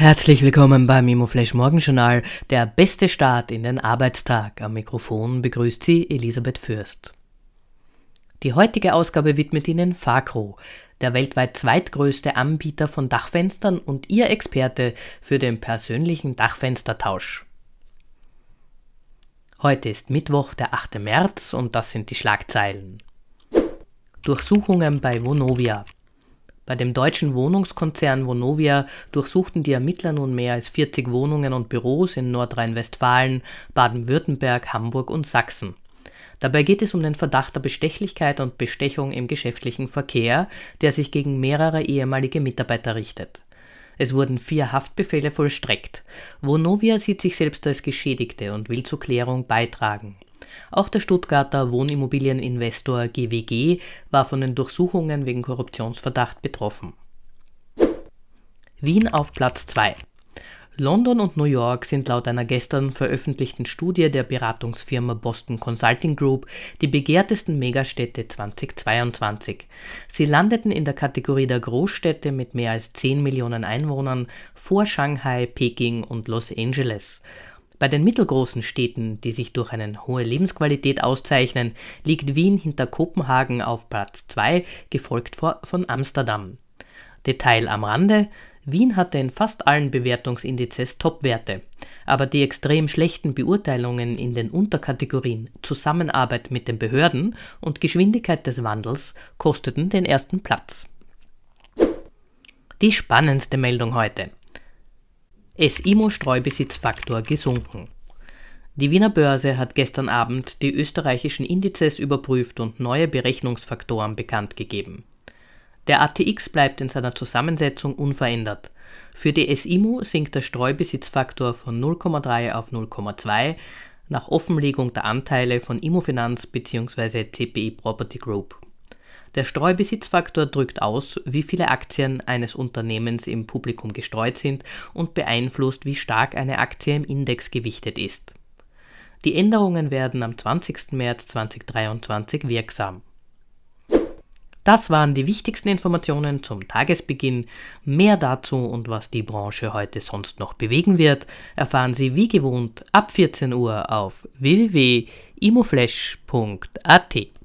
Herzlich willkommen beim ImoFlash Morgenjournal, der beste Start in den Arbeitstag. Am Mikrofon begrüßt Sie Elisabeth Fürst. Die heutige Ausgabe widmet Ihnen Facro, der weltweit zweitgrößte Anbieter von Dachfenstern und Ihr Experte für den persönlichen Dachfenstertausch. Heute ist Mittwoch, der 8. März und das sind die Schlagzeilen. Durchsuchungen bei Vonovia. Bei dem deutschen Wohnungskonzern Vonovia durchsuchten die Ermittler nun mehr als 40 Wohnungen und Büros in Nordrhein-Westfalen, Baden-Württemberg, Hamburg und Sachsen. Dabei geht es um den Verdacht der Bestechlichkeit und Bestechung im geschäftlichen Verkehr, der sich gegen mehrere ehemalige Mitarbeiter richtet. Es wurden vier Haftbefehle vollstreckt. Vonovia sieht sich selbst als Geschädigte und will zur Klärung beitragen. Auch der Stuttgarter Wohnimmobilieninvestor GWG war von den Durchsuchungen wegen Korruptionsverdacht betroffen. Wien auf Platz 2 London und New York sind laut einer gestern veröffentlichten Studie der Beratungsfirma Boston Consulting Group die begehrtesten Megastädte 2022. Sie landeten in der Kategorie der Großstädte mit mehr als 10 Millionen Einwohnern vor Shanghai, Peking und Los Angeles. Bei den mittelgroßen Städten, die sich durch eine hohe Lebensqualität auszeichnen, liegt Wien hinter Kopenhagen auf Platz 2, gefolgt von Amsterdam. Detail am Rande: Wien hatte in fast allen Bewertungsindizes Topwerte, aber die extrem schlechten Beurteilungen in den Unterkategorien Zusammenarbeit mit den Behörden und Geschwindigkeit des Wandels kosteten den ersten Platz. Die spannendste Meldung heute. SIMO-Streubesitzfaktor gesunken. Die Wiener Börse hat gestern Abend die österreichischen Indizes überprüft und neue Berechnungsfaktoren bekannt gegeben. Der ATX bleibt in seiner Zusammensetzung unverändert. Für die SIMO sinkt der Streubesitzfaktor von 0,3 auf 0,2 nach Offenlegung der Anteile von Immofinanz bzw. CPI Property Group. Der Streubesitzfaktor drückt aus, wie viele Aktien eines Unternehmens im Publikum gestreut sind und beeinflusst, wie stark eine Aktie im Index gewichtet ist. Die Änderungen werden am 20. März 2023 wirksam. Das waren die wichtigsten Informationen zum Tagesbeginn. Mehr dazu und was die Branche heute sonst noch bewegen wird, erfahren Sie wie gewohnt ab 14 Uhr auf www.imoflash.at.